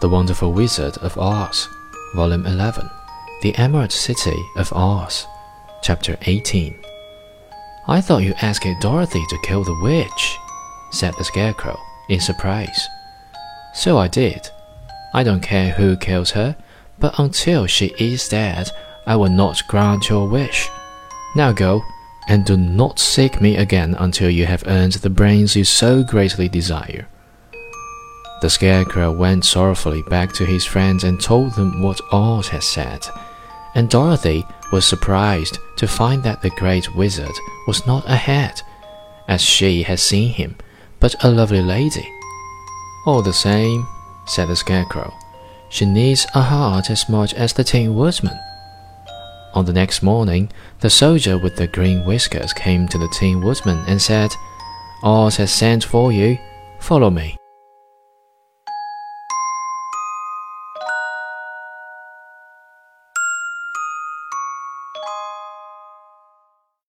The Wonderful Wizard of Oz, Volume 11, The Emerald City of Oz, Chapter 18. I thought you asked Dorothy to kill the witch, said the Scarecrow in surprise. So I did. I don't care who kills her, but until she is dead, I will not grant your wish. Now go, and do not seek me again until you have earned the brains you so greatly desire. The Scarecrow went sorrowfully back to his friends and told them what Oz had said, and Dorothy was surprised to find that the Great Wizard was not a hat, as she had seen him, but a lovely lady. All the same, said the Scarecrow, she needs a heart as much as the Tin Woodman. On the next morning, the soldier with the green whiskers came to the Tin Woodman and said, Oz has sent for you. Follow me.